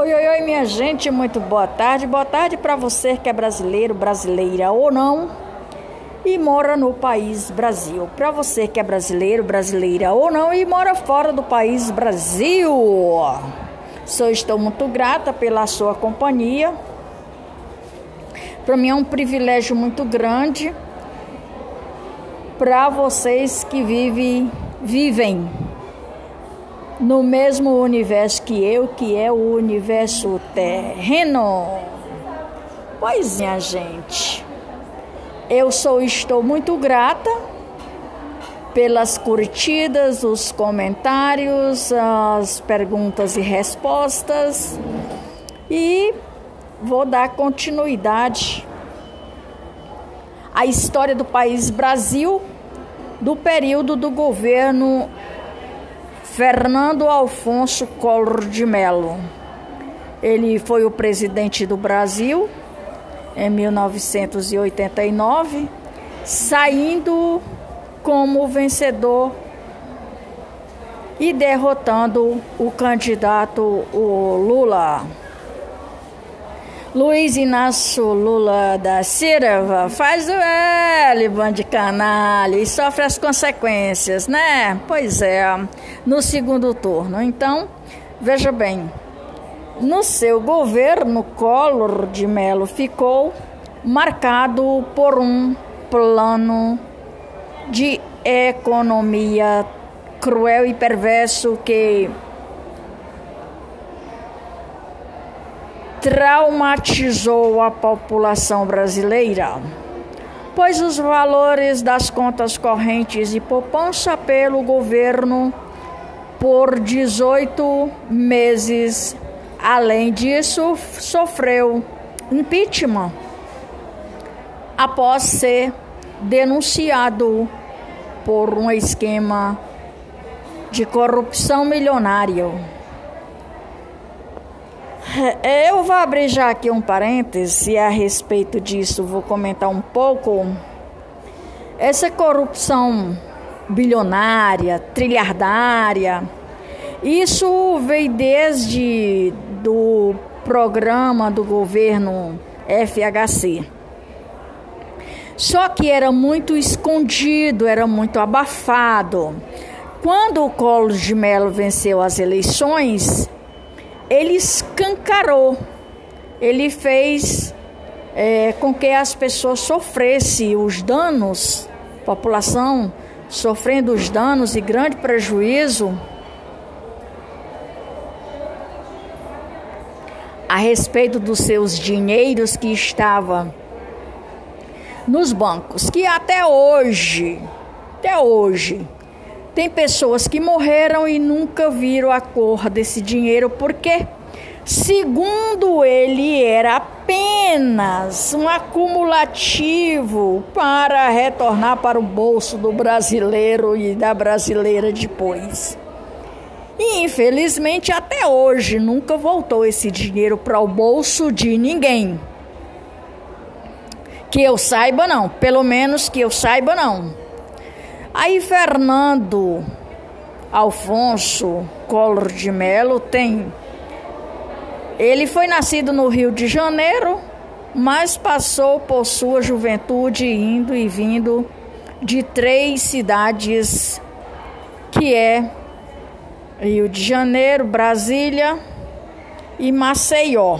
Oi, oi, oi, minha gente, muito boa tarde. Boa tarde para você que é brasileiro, brasileira ou não e mora no país Brasil. Para você que é brasileiro, brasileira ou não e mora fora do país Brasil. Sou estou muito grata pela sua companhia. Para mim é um privilégio muito grande para vocês que vivem vivem no mesmo universo que eu, que é o universo terreno. Pois é, gente. Eu sou estou muito grata pelas curtidas, os comentários, as perguntas e respostas e vou dar continuidade à história do país Brasil do período do governo Fernando Alfonso Collor de Mello. Ele foi o presidente do Brasil em 1989, saindo como vencedor e derrotando o candidato o Lula. Luiz Inácio Lula da Silva faz o L, de canalha, e sofre as consequências, né? Pois é, no segundo turno. Então, veja bem, no seu governo, Collor de Mello ficou marcado por um plano de economia cruel e perverso que traumatizou a população brasileira, pois os valores das contas correntes e poupança pelo governo por 18 meses. Além disso, sofreu impeachment após ser denunciado por um esquema de corrupção milionário. Eu vou abrir já aqui um parêntese a respeito disso, vou comentar um pouco. Essa corrupção bilionária, trilhardária, isso veio desde do programa do governo FHC. Só que era muito escondido, era muito abafado. Quando o Collor de Mello venceu as eleições, ele escancarou, ele fez é, com que as pessoas sofressem os danos, população sofrendo os danos e grande prejuízo a respeito dos seus dinheiros que estavam nos bancos, que até hoje, até hoje, tem pessoas que morreram e nunca viram a cor desse dinheiro porque, segundo ele, era apenas um acumulativo para retornar para o bolso do brasileiro e da brasileira depois. E infelizmente até hoje nunca voltou esse dinheiro para o bolso de ninguém. Que eu saiba, não. Pelo menos que eu saiba, não. Aí Fernando Alfonso Collor de Mello tem. Ele foi nascido no Rio de Janeiro, mas passou por sua juventude indo e vindo de três cidades que é Rio de Janeiro, Brasília e Maceió.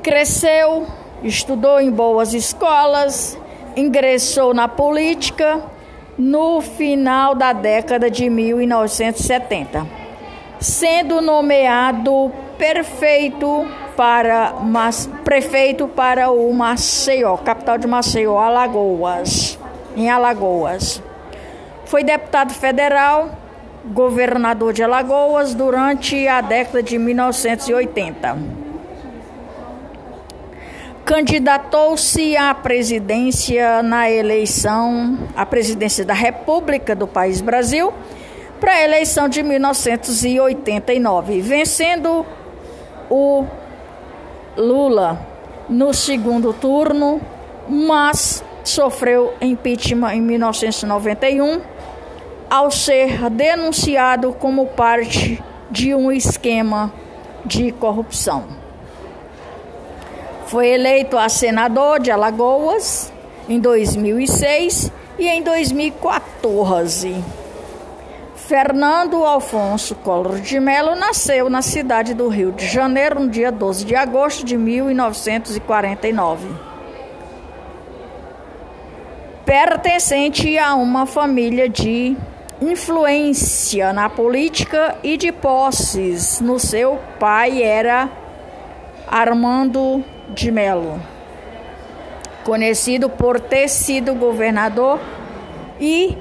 Cresceu, estudou em boas escolas, ingressou na política no final da década de 1970, sendo nomeado prefeito para mas, prefeito para o Maceió, capital de Maceió, Alagoas, em Alagoas. Foi deputado federal, governador de Alagoas durante a década de 1980 candidatou-se à presidência na eleição, à presidência da República do país Brasil, para a eleição de 1989, vencendo o Lula no segundo turno, mas sofreu impeachment em 1991 ao ser denunciado como parte de um esquema de corrupção. Foi eleito a senador de Alagoas em 2006 e em 2014. Fernando Alfonso Collor de Mello nasceu na cidade do Rio de Janeiro no dia 12 de agosto de 1949. Pertencente a uma família de influência na política e de posses. No seu pai era Armando de Mello, conhecido por ter sido governador e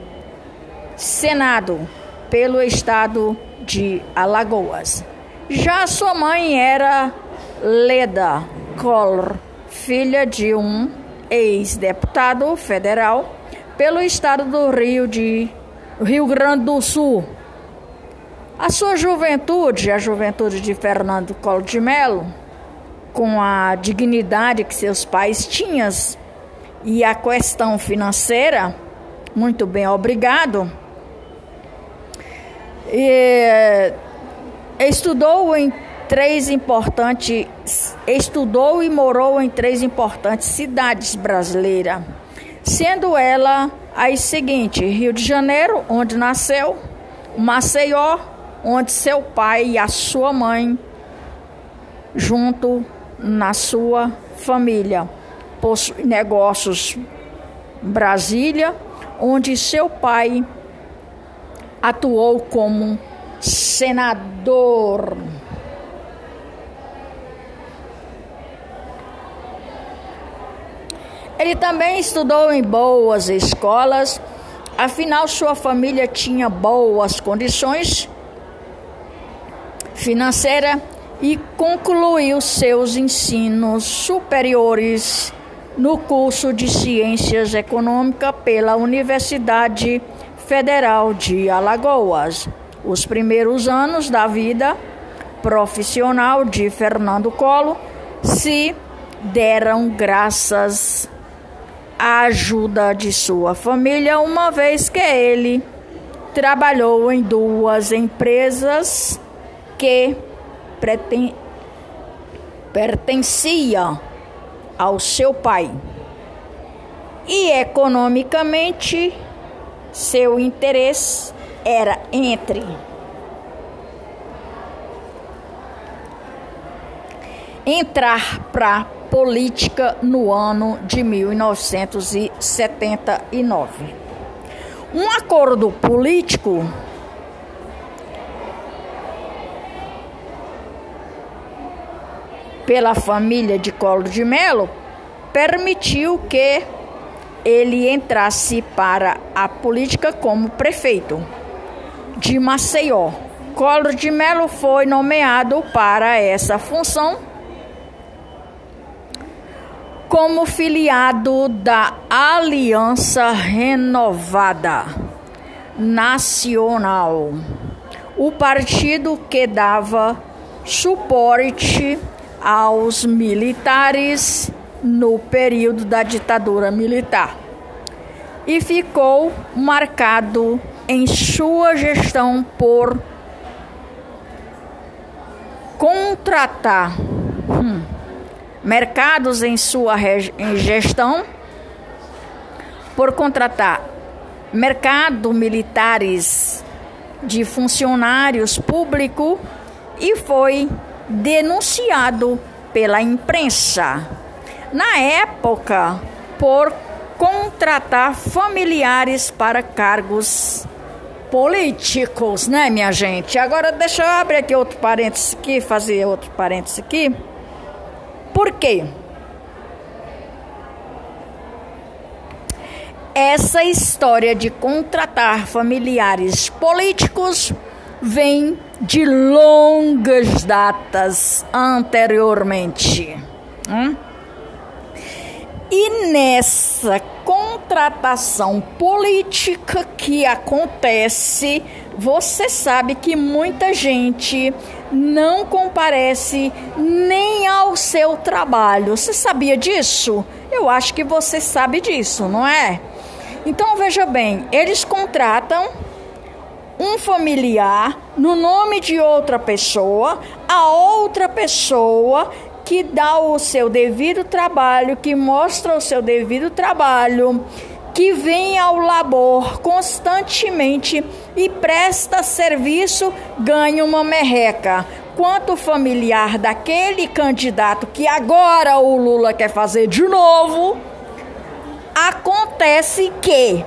senado pelo estado de Alagoas. Já sua mãe era Leda Collor, filha de um ex-deputado federal pelo estado do Rio de Rio Grande do Sul. A sua juventude, a juventude de Fernando Collor de Mello, com a dignidade que seus pais tinham e a questão financeira, muito bem, obrigado. E, estudou em três importantes, estudou e morou em três importantes cidades brasileiras, sendo ela as seguintes: Rio de Janeiro, onde nasceu, Maceió, onde seu pai e a sua mãe, junto na sua família, possui negócios Brasília, onde seu pai atuou como senador. Ele também estudou em boas escolas, afinal, sua família tinha boas condições financeiras e concluiu seus ensinos superiores no curso de Ciências Econômicas pela Universidade Federal de Alagoas. Os primeiros anos da vida profissional de Fernando Colo se deram graças à ajuda de sua família, uma vez que ele trabalhou em duas empresas que perten pertencia ao seu pai. E economicamente seu interesse era entre entrar para política no ano de 1979. Um acordo político pela família de Collor de Mello permitiu que ele entrasse para a política como prefeito de Maceió. Collor de Mello foi nomeado para essa função como filiado da Aliança Renovada Nacional, o partido que dava suporte aos militares no período da ditadura militar. E ficou marcado em sua gestão por contratar hum, mercados em sua em gestão por contratar mercado militares de funcionários públicos e foi denunciado pela imprensa na época por contratar familiares para cargos políticos, né, minha gente? Agora deixa eu abrir aqui outro parênteses aqui, fazer outro parênteses aqui. Por quê? Essa história de contratar familiares políticos vem de longas datas anteriormente. Hum? E nessa contratação política que acontece, você sabe que muita gente não comparece nem ao seu trabalho. Você sabia disso? Eu acho que você sabe disso, não é? Então veja bem, eles contratam um familiar no nome de outra pessoa, a outra pessoa que dá o seu devido trabalho, que mostra o seu devido trabalho, que vem ao labor constantemente e presta serviço, ganha uma merreca. Quanto familiar daquele candidato que agora o Lula quer fazer de novo, acontece que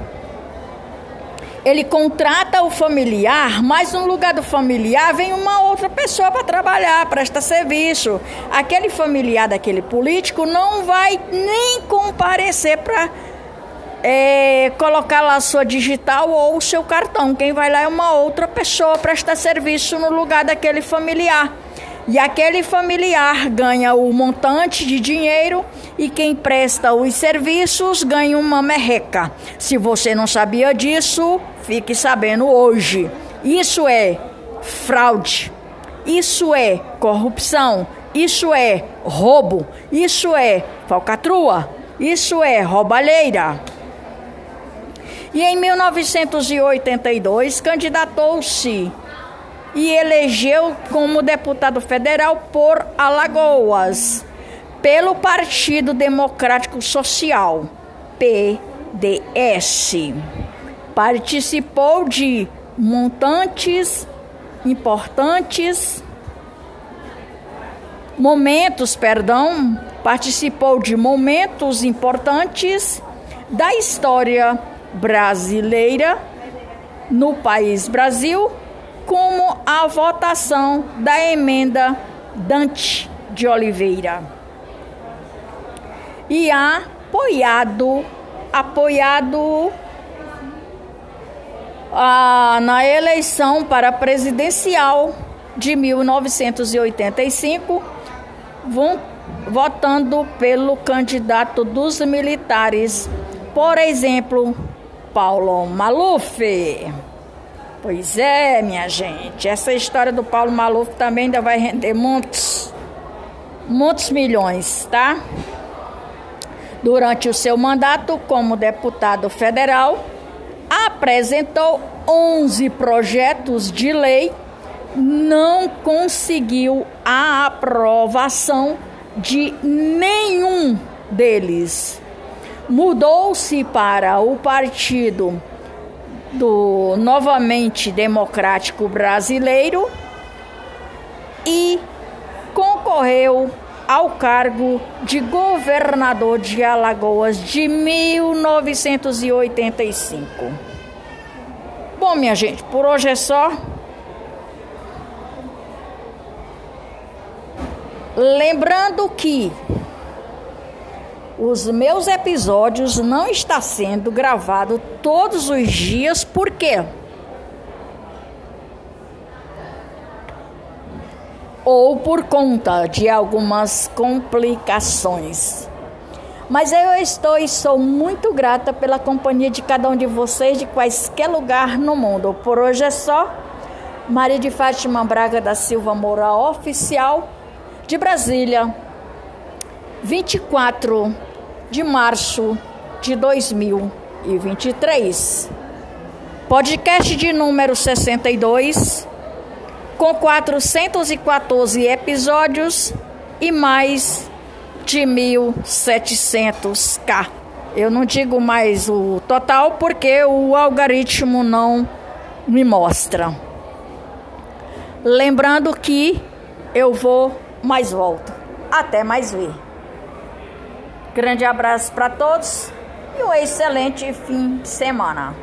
ele contrata o familiar, mas no lugar do familiar vem uma outra pessoa para trabalhar, presta serviço. Aquele familiar daquele político não vai nem comparecer para é, colocar lá sua digital ou o seu cartão. Quem vai lá é uma outra pessoa prestar serviço no lugar daquele familiar. E aquele familiar ganha o montante de dinheiro e quem presta os serviços ganha uma merreca. Se você não sabia disso, fique sabendo hoje. Isso é fraude. Isso é corrupção. Isso é roubo. Isso é falcatrua. Isso é roubalheira. E em 1982 candidatou-se e elegeu como deputado federal por Alagoas, pelo Partido Democrático Social, PDS. Participou de montantes importantes momentos, perdão, participou de momentos importantes da história brasileira no país Brasil como a votação da emenda Dante de Oliveira. E apoiado, apoiado ah, na eleição para presidencial de 1985, vão, votando pelo candidato dos militares, por exemplo, Paulo Maluf. Pois é, minha gente. Essa história do Paulo Maluf também ainda vai render muitos, muitos milhões, tá? Durante o seu mandato como deputado federal, apresentou 11 projetos de lei, não conseguiu a aprovação de nenhum deles. Mudou-se para o partido do novamente democrático brasileiro e concorreu ao cargo de governador de Alagoas de 1985. Bom, minha gente, por hoje é só. Lembrando que os meus episódios não está sendo gravado todos os dias, por quê? Ou por conta de algumas complicações. Mas eu estou e sou muito grata pela companhia de cada um de vocês de quaisquer lugar no mundo. Por hoje é só. Maria de Fátima Braga da Silva Moura, oficial de Brasília. 24 de março de 2023. Podcast de número 62, com 414 episódios e mais de 1.700k. Eu não digo mais o total porque o algoritmo não me mostra. Lembrando que eu vou mais volto. Até mais ver. Grande abraço para todos e um excelente fim de semana.